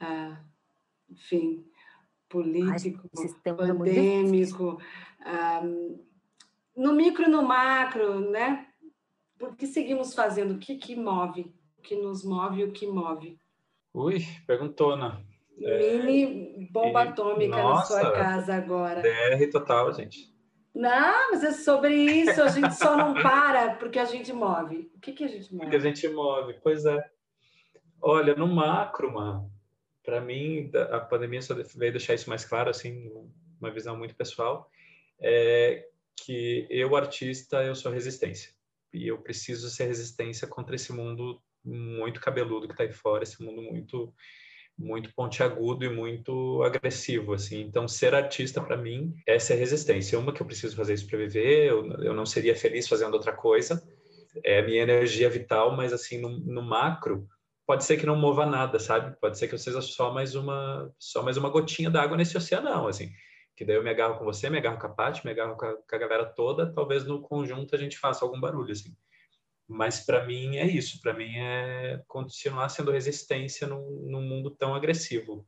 ah, enfim, político, Ai, pandêmico, ah, no micro e no macro, né? Por que seguimos fazendo? O que, que move? O que nos move e o que move? Ui, perguntona. Mini bomba atômica nossa, na sua casa agora. DR total, gente. Não, mas é sobre isso. A gente só não para porque a gente move. O que, que a gente move? Porque a gente move, pois é. Olha, no macro, mano, para mim, a pandemia só veio deixar isso mais claro, assim, uma visão muito pessoal, é que eu, artista, eu sou resistência. E eu preciso ser resistência contra esse mundo muito cabeludo que está aí fora, esse mundo muito muito pontiagudo e muito agressivo, assim. Então, ser artista para mim é ser resistência. Uma que eu preciso fazer isso para viver, eu, eu não seria feliz fazendo outra coisa. É a minha energia vital, mas assim no, no macro pode ser que não mova nada, sabe? Pode ser que eu seja só mais uma só mais uma gotinha d'água nesse oceanão, assim. Que daí eu me agarro com você, me agarro com a Paty, me agarro com a, com a galera toda, talvez no conjunto a gente faça algum barulho, assim. Mas para mim é isso, para mim é continuar sendo resistência num, num mundo tão agressivo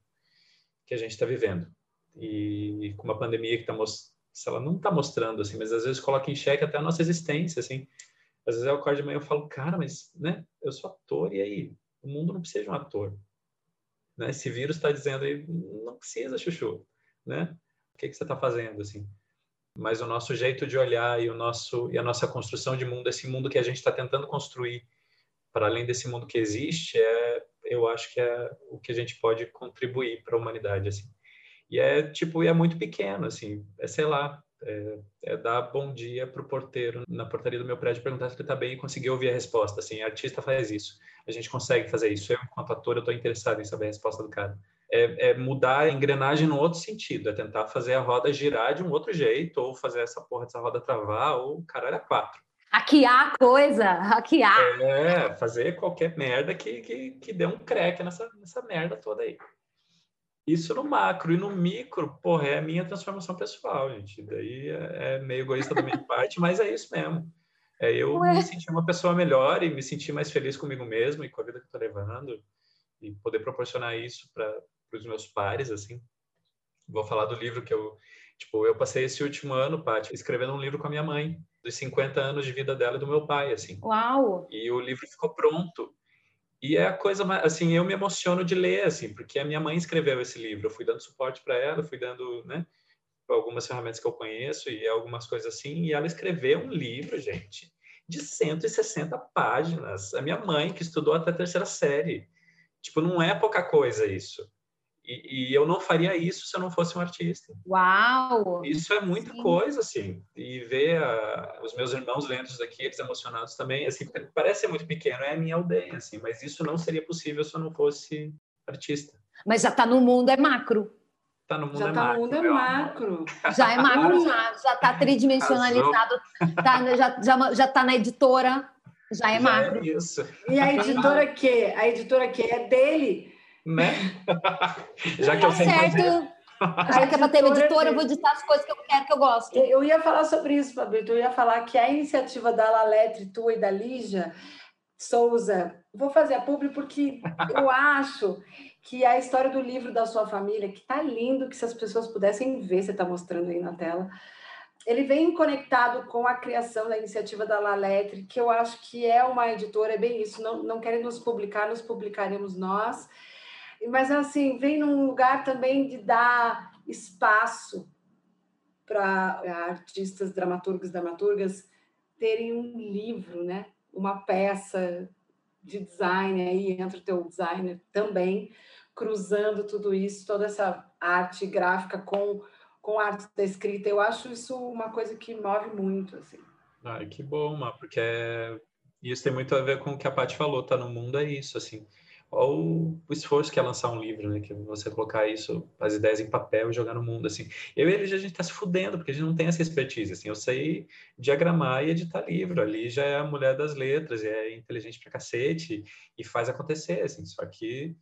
que a gente está vivendo. E, e, com uma pandemia que está ela não está mostrando assim, mas às vezes coloca em xeque até a nossa existência, assim. Às vezes eu acordo de manhã e falo, cara, mas né, eu sou ator e aí o mundo não precisa de um ator. Né? Esse vírus está dizendo aí, não precisa, chuchu, né? O que, que você está fazendo, assim? Mas o nosso jeito de olhar e, o nosso, e a nossa construção de mundo, esse mundo que a gente está tentando construir, para além desse mundo que existe, é, eu acho que é o que a gente pode contribuir para a humanidade, assim. E é, tipo, é muito pequeno, assim, é, sei lá, é, é dar bom dia para o porteiro na portaria do meu prédio perguntar se ele está bem e conseguir ouvir a resposta. Assim, artista faz isso. A gente consegue fazer isso. Eu, enquanto ator, eu estou interessado em saber a resposta do cara. É, é, mudar a engrenagem no outro sentido, é tentar fazer a roda girar de um outro jeito, ou fazer essa porra dessa roda travar, ou caralho, é quatro. Hackear a coisa, hackear. É, fazer qualquer merda que, que, que dê um crack nessa, nessa merda toda aí. Isso no macro e no micro, porra, é a minha transformação pessoal, gente. Daí é, é meio egoísta da minha parte, mas é isso mesmo. É eu Ué. me sentir uma pessoa melhor e me sentir mais feliz comigo mesmo e com a vida que eu tô levando e poder proporcionar isso para os meus pares, assim. Vou falar do livro que eu, tipo, eu passei esse último ano, Paty, escrevendo um livro com a minha mãe, dos 50 anos de vida dela e do meu pai, assim. Uau! E o livro ficou pronto. E é a coisa mais, assim, eu me emociono de ler, assim, porque a minha mãe escreveu esse livro, eu fui dando suporte para ela, fui dando, né, algumas ferramentas que eu conheço e algumas coisas assim, e ela escreveu um livro, gente, de 160 páginas. A minha mãe, que estudou até a terceira série. Tipo, não é pouca coisa isso. E, e, eu não faria isso se eu não fosse um artista. Uau! Isso é muita Sim. coisa, assim. E ver a, os meus irmãos lendo isso daqui, eles emocionados também, assim, parece ser muito pequeno, é a minha aldeia, assim, mas isso não seria possível se eu não fosse artista. Mas já está no mundo, é macro. Tá no mundo já é tá macro. no mundo é macro. Já é macro, já, já tá tridimensionalizado, tá, já, já, já tá na editora, já é já macro. É isso. E a editora que? A editora que é dele né? Já que eu tá sei certo. fazer. Já que é para ter editora, eu vou editar as coisas que eu quero, que eu gosto. Eu ia falar sobre isso, Fabrício. Eu ia falar que a iniciativa da Laletre, tua e da Lígia Souza, vou fazer a publi porque eu acho que a história do livro da sua família, que tá lindo, que se as pessoas pudessem ver, você está mostrando aí na tela, ele vem conectado com a criação da iniciativa da Laletre, que eu acho que é uma editora, é bem isso, não, não querem nos publicar, nos publicaremos nós, mas assim, vem num lugar também de dar espaço para artistas, dramaturgos, dramaturgas terem um livro, né? Uma peça de design aí entra o teu designer também cruzando tudo isso, toda essa arte gráfica com com a arte da escrita. Eu acho isso uma coisa que move muito assim. Ah, que bom, Má, porque é... isso tem muito a ver com o que a Paty falou, tá no mundo é isso, assim ou o esforço que é lançar um livro, né? Que é você colocar isso, as ideias em papel e jogar no mundo, assim. Eu e ele, a gente tá se fudendo, porque a gente não tem essa expertise, assim. Eu sei diagramar e editar livro. Ali já é a mulher das letras, é inteligente pra cacete e faz acontecer, assim. Só que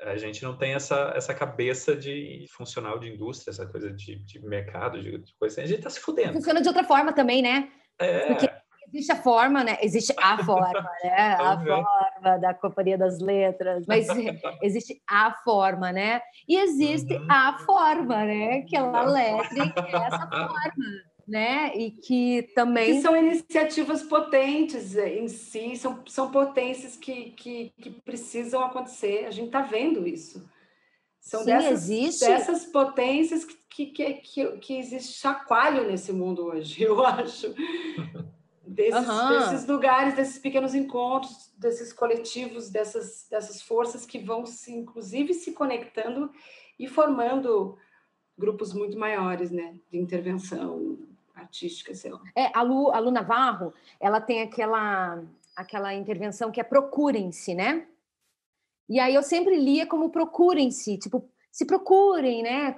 a gente não tem essa, essa cabeça de funcional de indústria, essa coisa de, de mercado, de, de coisa assim. A gente tá se fudendo. Funciona de outra forma também, né? É. Porque existe a forma, né? Existe a forma, né? A forma da Companhia das Letras, mas existe a forma, né? E existe uhum. a forma, né? Que é a letra, que é essa forma, né? E que também. Que são iniciativas potentes em si, são, são potências que, que, que precisam acontecer. A gente está vendo isso. São Sim, dessas, existe. dessas potências que, que, que, que existe chacoalho nesse mundo hoje, eu acho desses, uhum. desses lugares, desses pequenos encontros, desses coletivos, dessas, dessas forças que vão se, inclusive, se conectando e formando grupos muito maiores, né, de intervenção artística, sei lá. É, a Lu, a Lu Navarro, ela tem aquela, aquela intervenção que é procurem-se, né? E aí eu sempre lia como procurem-se, tipo, se procurem, né?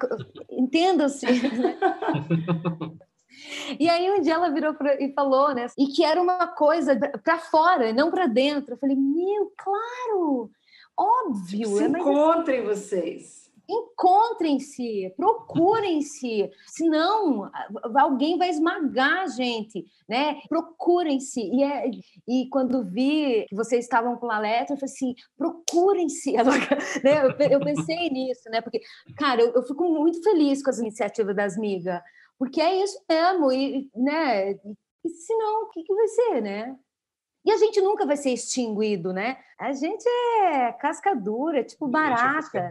Entendam-se. Né? E aí um dia ela virou pra, e falou, né? E que era uma coisa para fora, não para dentro. Eu falei, meu, claro, óbvio. Se é, encontrem assim, vocês. Encontrem-se, procurem-se, senão alguém vai esmagar a gente, né? Procurem-se. E, é, e quando vi que vocês estavam com a letra, eu falei assim: procurem-se. Né? Eu, pensei nisso, né? Porque, cara, eu, eu fico muito feliz com as iniciativas das migas porque é isso mesmo, e, né? E senão, o que, que vai ser, né? E a gente nunca vai ser extinguido, né? A gente é casca dura, tipo é barata.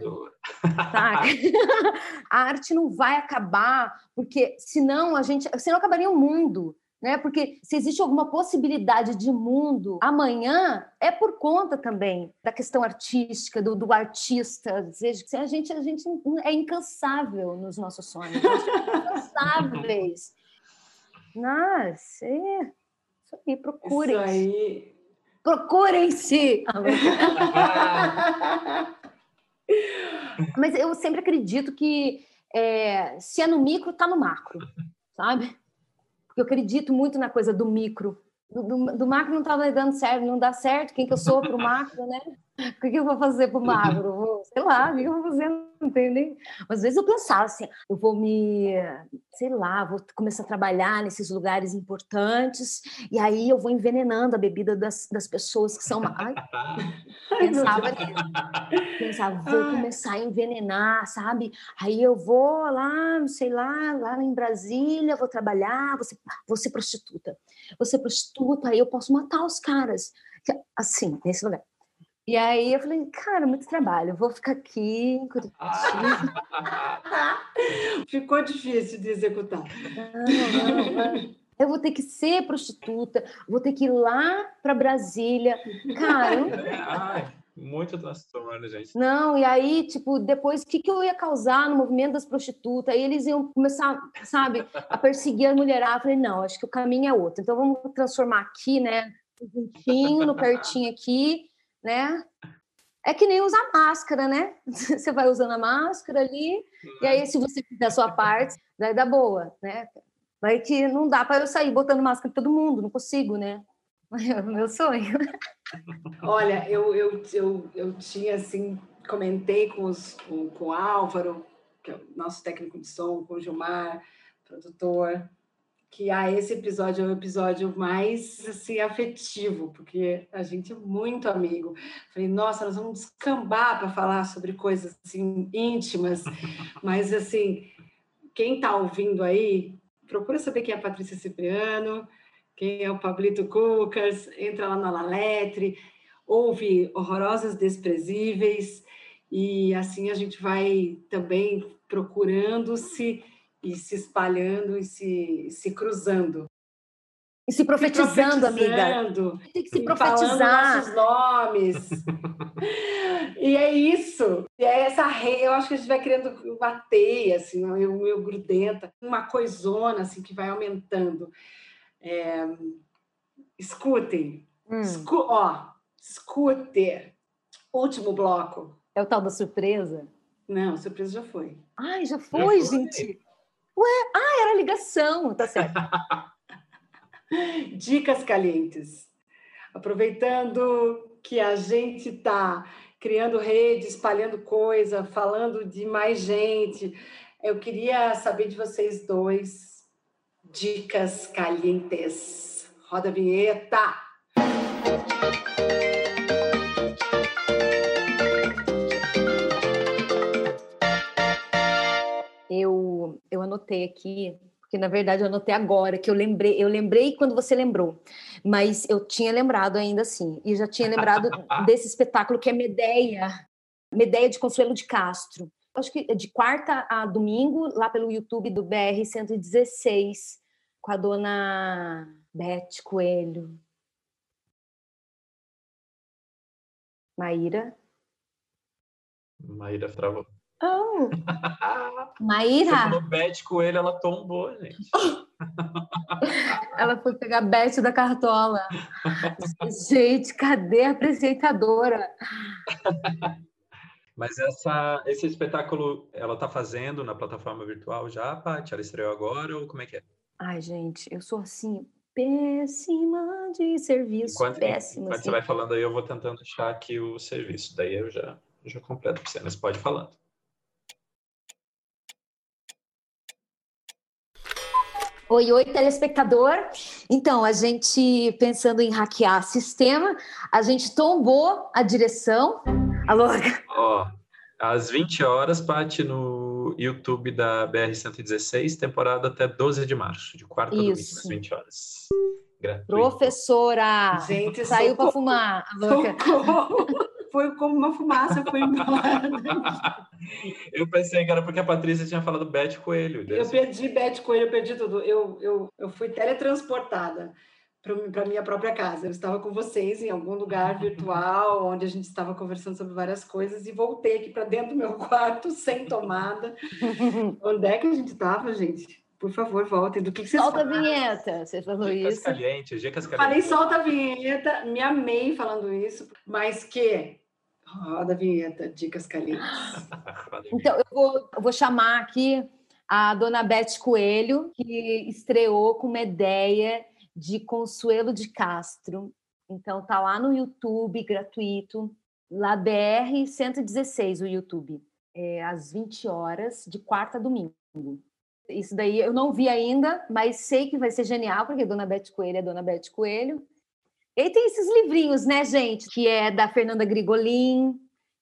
Tá? a arte não vai acabar, porque senão a gente, senão acabaria o mundo. Né? Porque se existe alguma possibilidade de mundo amanhã, é por conta também da questão artística, do, do artista. A gente, a gente é incansável nos nossos sonhos, incansáveis. Nossa, é isso aí, procurem. Isso aí. Procurem-se! Mas eu sempre acredito que é, se é no micro, tá no macro, sabe? Eu acredito muito na coisa do micro. Do, do, do macro não estava dando certo, não dá certo. Quem que eu sou para o macro, né? O que, que eu vou fazer para o macro? Sei lá, o que eu vou fazer? Não tenho nem. Às vezes eu pensava assim, eu vou me, sei lá, vou começar a trabalhar nesses lugares importantes e aí eu vou envenenando a bebida das, das pessoas que são. Ai, pensava nisso. Pensava, vou começar a envenenar, sabe? Aí eu vou lá, não sei lá, lá em Brasília, vou trabalhar, vou ser prostituta. Vou ser prostituta, aí eu posso matar os caras. Assim, nesse lugar. E aí eu falei, cara, muito trabalho, vou ficar aqui em Curitiba. Ficou difícil de executar. Não, não, não. Eu vou ter que ser prostituta, vou ter que ir lá para Brasília. Cara, muito transtorno, gente. Não, e aí, tipo, depois, o que, que eu ia causar no movimento das prostitutas? Aí eles iam começar, sabe, a perseguir a mulherada. Eu falei, não, acho que o caminho é outro. Então vamos transformar aqui, né, juntinho, no pertinho aqui, né? É que nem usar máscara, né? Você vai usando a máscara ali, e aí, se você fizer a sua parte, vai dar boa, né? Vai que não dá para eu sair botando máscara em todo mundo, não consigo, né? É o meu sonho. Olha, eu, eu, eu, eu tinha, assim, comentei com, os, com, com o Álvaro, que é o nosso técnico de som, com o Gilmar, produtor, que ah, esse episódio é o episódio mais assim, afetivo, porque a gente é muito amigo. Falei, nossa, nós vamos descambar para falar sobre coisas assim, íntimas, mas assim, quem está ouvindo aí, procura saber quem é a Patrícia Cipriano, quem é o Pablito Cucas, entra lá na Laletre, ouve Horrorosas Desprezíveis, e assim a gente vai também procurando se e se espalhando e se, se cruzando. E se profetizando, se profetizando amiga. Tem que se profetizar. nossos nomes. e é isso. E é essa rede. Eu acho que a gente vai criando uma teia, assim, meio, meio grudenta, uma coisona, assim, que vai aumentando. É... Escutem. Hum. Escu... Ó, escute. Último bloco. É o tal da surpresa? Não, surpresa já foi. Ai, já foi, já foi. gente. Ué, ah, era ligação, tá certo. Dicas calientes. Aproveitando que a gente está criando rede, espalhando coisa, falando de mais gente, eu queria saber de vocês dois dicas calientes. Roda a vinheta. Eu, anotei aqui, porque na verdade eu anotei agora, que eu lembrei, eu lembrei quando você lembrou, mas eu tinha lembrado ainda assim, e já tinha lembrado desse espetáculo que é Medeia, Medeia de Consuelo de Castro. Acho que é de quarta a domingo, lá pelo YouTube do BR 116, com a dona Beth Coelho. Maíra. Maíra travou. Oh. Maíra? Você Beth Coelho, ela tombou, gente. ela foi pegar Beth da cartola. gente, cadê a apresentadora? Mas essa, esse espetáculo, ela está fazendo na plataforma virtual já, Paty? Ela estreou agora ou como é que é? Ai, gente, eu sou assim, péssima de serviço. Enquanto, péssima. Enquanto assim. você vai falando aí, eu vou tentando achar aqui o serviço. Daí eu já, já completo para você, mas pode falando. Oi, oi, telespectador. Então, a gente, pensando em hackear sistema, a gente tombou a direção. Alô? Ó, oh, às 20 horas, Paty, no YouTube da BR-116, temporada até 12 de março, de quarta a domingo, às 20 horas. gratuito. Professora! Gente, saiu para fumar. Foi como uma fumaça, foi embora. eu pensei que era porque a Patrícia tinha falado Bete Coelho. Eu perdi Bete Coelho, eu perdi tudo. Eu, eu, eu fui teletransportada para minha própria casa. Eu estava com vocês em algum lugar virtual, onde a gente estava conversando sobre várias coisas, e voltei aqui para dentro do meu quarto, sem tomada. Onde é que a gente estava, gente? Por favor, voltem. Do que, que vocês Solta a vinheta. Você falou dicas isso. Caliente, dicas calientes. Falei solta a vinheta, me amei falando isso, mas que roda a vinheta, dicas calientes. então, eu vou, eu vou chamar aqui a dona Beth Coelho, que estreou com uma ideia de Consuelo de Castro. Então, tá lá no YouTube, gratuito, lá BR 116, o YouTube, é, às 20 horas, de quarta a domingo. Isso daí eu não vi ainda, mas sei que vai ser genial, porque Dona Beth Coelho é Dona Beth Coelho. E tem esses livrinhos, né, gente? Que é da Fernanda Grigolin,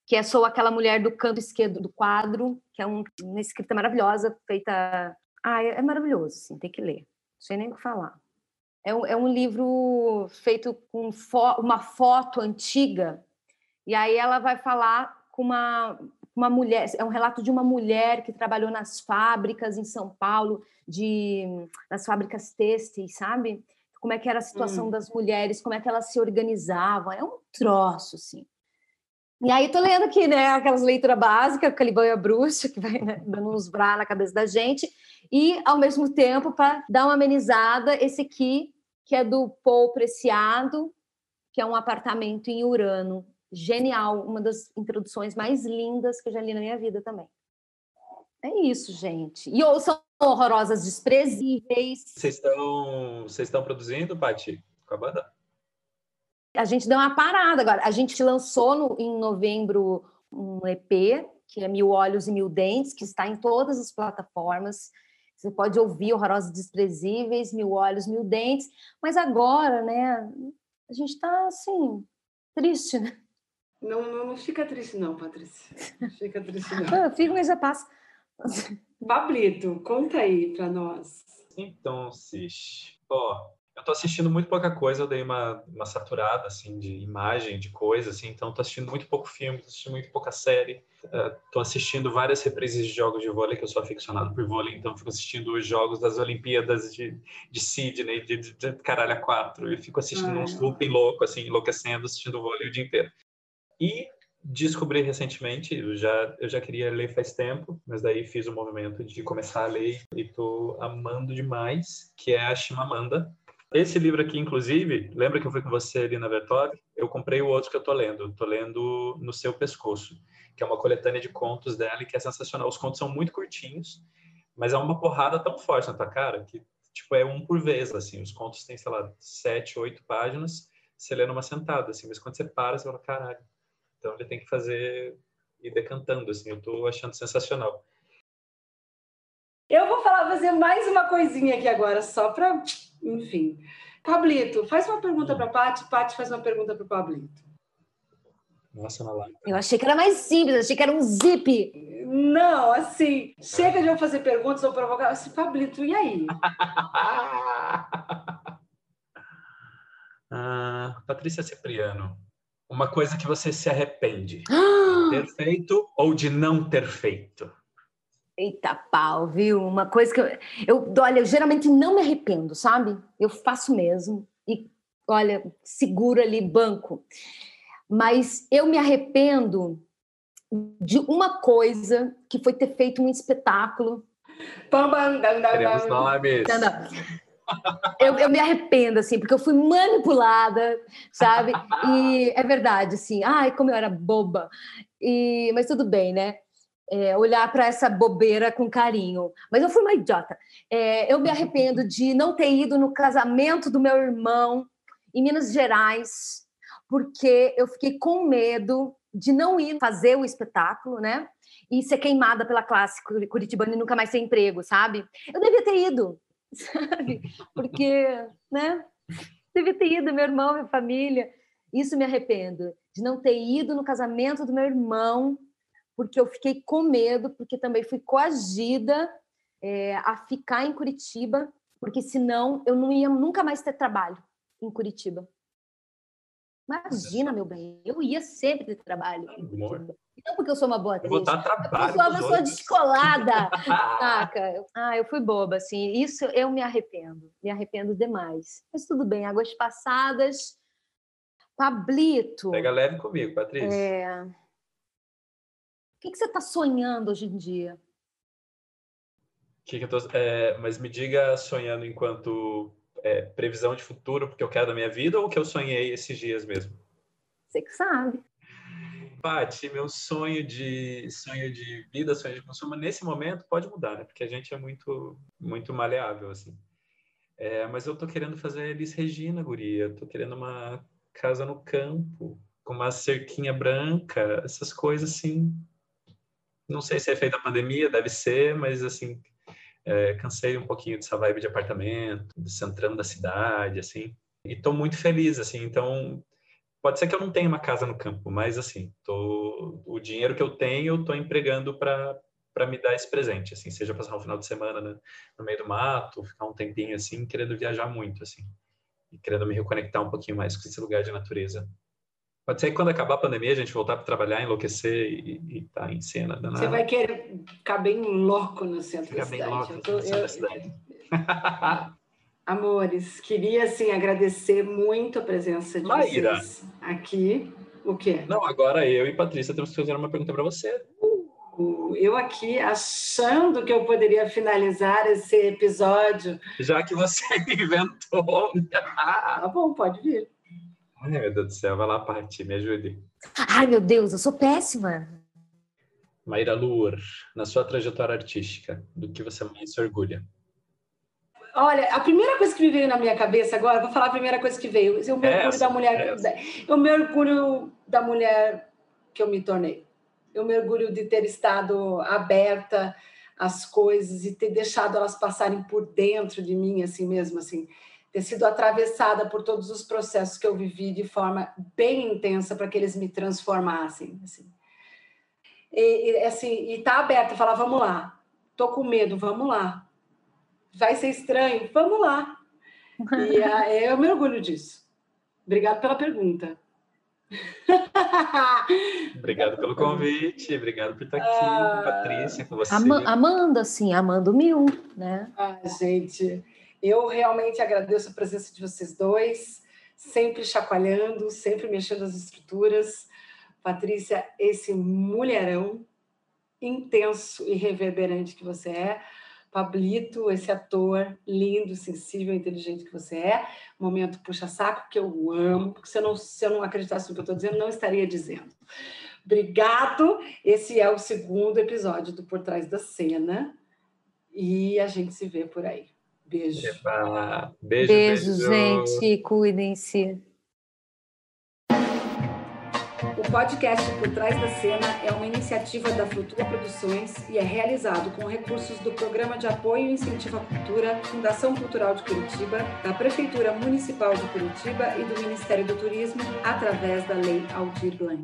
que é Sou Aquela Mulher do Canto Esquerdo do Quadro, que é um, uma escrita maravilhosa, feita... Ah, é, é maravilhoso, sim, tem que ler. Não sei nem o que falar. É um, é um livro feito com fo uma foto antiga, e aí ela vai falar com uma, uma mulher, é um relato de uma mulher que trabalhou nas fábricas em São Paulo, de nas fábricas têxteis, sabe? Como é que era a situação hum. das mulheres, como é que elas se organizavam, é um troço, assim. E aí tô lendo aqui, né, aquelas leituras básicas, Calibanha Bruxa, que vai né, dando uns brá na cabeça da gente, e ao mesmo tempo, para dar uma amenizada, esse aqui, que é do Paul Preciado, que é um apartamento em Urano, genial, uma das introduções mais lindas que eu já li na minha vida também. É isso, gente. E ouçam horrorosas desprezíveis. Vocês estão, vocês estão produzindo, Paty, com a banda? A gente deu uma parada agora. A gente lançou no, em novembro um EP, que é Mil Olhos e Mil Dentes, que está em todas as plataformas. Você pode ouvir Horrorosas Desprezíveis, Mil Olhos, Mil Dentes. Mas agora, né, a gente está, assim, triste, né? Não, não, não fica triste, não, Patrícia. Não fica triste, não. Eu fico, mas já passa. Pablito, conta aí para nós. Então, Cis, ó, eu tô assistindo muito pouca coisa, eu dei uma, uma saturada, assim, de imagem, de coisa, assim, então tô assistindo muito pouco filme, tô assistindo muito pouca série, uh, tô assistindo várias reprises de jogos de vôlei, que eu sou aficionado por vôlei, então fico assistindo os jogos das Olimpíadas de, de Sydney, de, de, de caralho a quatro, e fico assistindo ah, uns looping louco, assim, enlouquecendo, assistindo vôlei o dia inteiro. E descobri recentemente, eu já, eu já queria ler faz tempo, mas daí fiz o movimento de começar a ler e tô amando demais, que é a Chimamanda. Esse livro aqui, inclusive, lembra que eu fui com você ali na Vertov? Eu comprei o outro que eu tô lendo, tô lendo No Seu Pescoço, que é uma coletânea de contos dela e que é sensacional. Os contos são muito curtinhos, mas é uma porrada tão forte na tua cara que, tipo, é um por vez, assim. Os contos têm, sei lá, sete, oito páginas, você lê numa sentada, assim. Mas quando você para, você fala, caralho, então ele tem que fazer e decantando, assim, eu estou achando sensacional. Eu vou falar, fazer mais uma coisinha aqui agora, só para, enfim. Pablito, faz uma pergunta para Paty, Paty faz uma pergunta para o Pablito. Nossa, na live. Eu achei que era mais simples, achei que era um zip. Não, assim, chega de eu fazer perguntas ou provocar. Assim, Pablito, e aí? ah, Patrícia Cipriano, uma coisa que você se arrepende de ter feito ou de não ter feito? Eita pau, viu? Uma coisa que eu, eu, olha, eu geralmente não me arrependo, sabe? Eu faço mesmo e, olha, seguro ali banco. Mas eu me arrependo de uma coisa que foi ter feito um espetáculo. Queremos nomes eu, eu, me arrependo, assim, porque eu fui manipulada, sabe? E é verdade, assim, ai, como eu era boba. E, mas tudo bem, né? É, olhar para essa bobeira com carinho. Mas eu fui uma idiota. É, eu me arrependo de não ter ido no casamento do meu irmão em Minas Gerais, porque eu fiquei com medo de não ir fazer o espetáculo, né? E ser queimada pela classe curitibana e nunca mais ter emprego, sabe? Eu devia ter ido, sabe? Porque, né? Devia ter ido, meu irmão, minha família. Isso me arrependo de não ter ido no casamento do meu irmão, porque eu fiquei com medo, porque também fui coagida é, a ficar em Curitiba, porque senão eu não ia nunca mais ter trabalho. em Curitiba. Imagina, meu bem, eu ia sempre de trabalho. Não porque eu sou uma boa atriz. Eu vou dar trabalho. Eu sou uma pessoa descolada. Saca? Ah, eu fui boba, assim. Isso eu me arrependo. Me arrependo demais. Mas tudo bem, águas passadas. Pablito. Pega leve comigo, Patrícia. É... O que, que você está sonhando hoje em dia? Que que eu tô, é, mas me diga sonhando enquanto é, previsão de futuro, porque eu quero da minha vida, ou que eu sonhei esses dias mesmo? Você que sabe. Paty, meu sonho de sonho de vida, sonho de consumo nesse momento pode mudar, né? Porque a gente é muito muito maleável assim. É, mas eu tô querendo fazer Elis Regina, guria. Tô querendo uma casa no campo, com uma cerquinha branca, essas coisas assim. Não sei se é feito da pandemia, deve ser, mas assim, é, cansei um pouquinho dessa vibe de apartamento, do centrão da cidade, assim. E tô muito feliz, assim. Então, pode ser que eu não tenha uma casa no campo, mas assim, tô, o dinheiro que eu tenho, eu tô empregando para para me dar esse presente, assim, seja passar um final de semana né, no meio do mato, ficar um tempinho assim, querendo viajar muito, assim, e querendo me reconectar um pouquinho mais com esse lugar de natureza. Pode ser que quando acabar a pandemia a gente voltar para trabalhar, enlouquecer e estar tá em cena. Danada. Você vai querer ficar bem louco no centro Ficar da bem cidade. louco Eu no centro eu- da cidade. Amores, queria assim agradecer muito a presença de vocês aqui. O quê? Não, agora eu e Patrícia temos que fazer uma pergunta para você. O- Eu aqui achando que eu poderia finalizar esse episódio. Já que você inventou. Tá bom, pode vir. Ai, meu Deus do céu, vai lá, Paty, me ajude. Ai, meu Deus, eu sou péssima. Maíra Luer, na sua trajetória artística, do que você mais se orgulha? Olha, a primeira coisa que me veio na minha cabeça agora, vou falar a primeira coisa que veio. Eu me orgulho Essa, da mulher. essa. Eu me orgulho da mulher que eu me tornei. Eu me orgulho de ter estado aberta às coisas e ter deixado elas passarem por dentro de mim, assim mesmo, assim. Ter sido atravessada por todos os processos que eu vivi de forma bem intensa para que eles me transformassem, assim. E, e, assim, e tá aberta, falar, vamos lá. Tô com medo, vamos lá vai ser estranho, vamos lá. E ah, eu me orgulho disso. Obrigado pela pergunta. Obrigado pelo convite, obrigado por estar aqui, Ah. Patrícia, com você. Ama- amando, assim, amando mil, né? Ah, gente, eu realmente agradeço a presença de vocês dois, sempre chacoalhando, sempre mexendo as estruturas. Patrícia, esse mulherão intenso e reverberante que você é. Pablito, esse ator lindo, sensível, inteligente que você é. Momento puxa-saco que eu amo, porque se eu não, se eu não acreditasse no que eu estou dizendo, não estaria dizendo. Obrigado. Esse é o segundo episódio do Por Trás da Cena. E a gente se vê por aí. Beijo. Beijo, Beijo, beijo. gente. Cuidem-se. O podcast Por Trás da Cena é uma iniciativa da Flutua Produções e é realizado com recursos do Programa de Apoio e Incentivo à Cultura, Fundação Cultural de Curitiba, da Prefeitura Municipal de Curitiba e do Ministério do Turismo, através da Lei Aldir Blanc.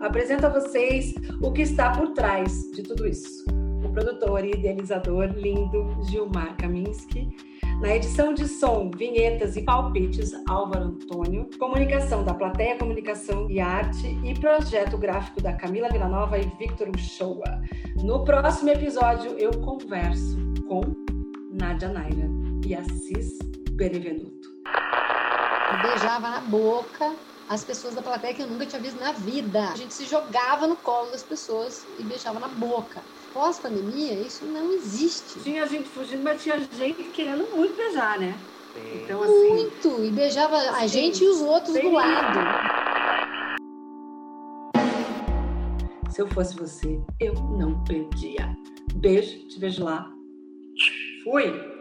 Apresento a vocês o que está por trás de tudo isso. O produtor e idealizador lindo Gilmar Kaminski, na edição de som, vinhetas e palpites, Álvaro Antônio. Comunicação da Plateia Comunicação e Arte e projeto gráfico da Camila Villanova e Victor Uchoa. No próximo episódio eu converso com Nádia Naira e Assis Benevenuto. Beijava na boca as pessoas da plateia que eu nunca tinha visto na vida. A gente se jogava no colo das pessoas e beijava na boca. Pós-pandemia, isso não existe. Tinha gente fugindo, mas tinha gente querendo muito beijar, né? Então, assim. Muito! E beijava a Sim. gente e os outros Sim. do lado. Se eu fosse você, eu não perdia. Beijo, te vejo lá. Fui!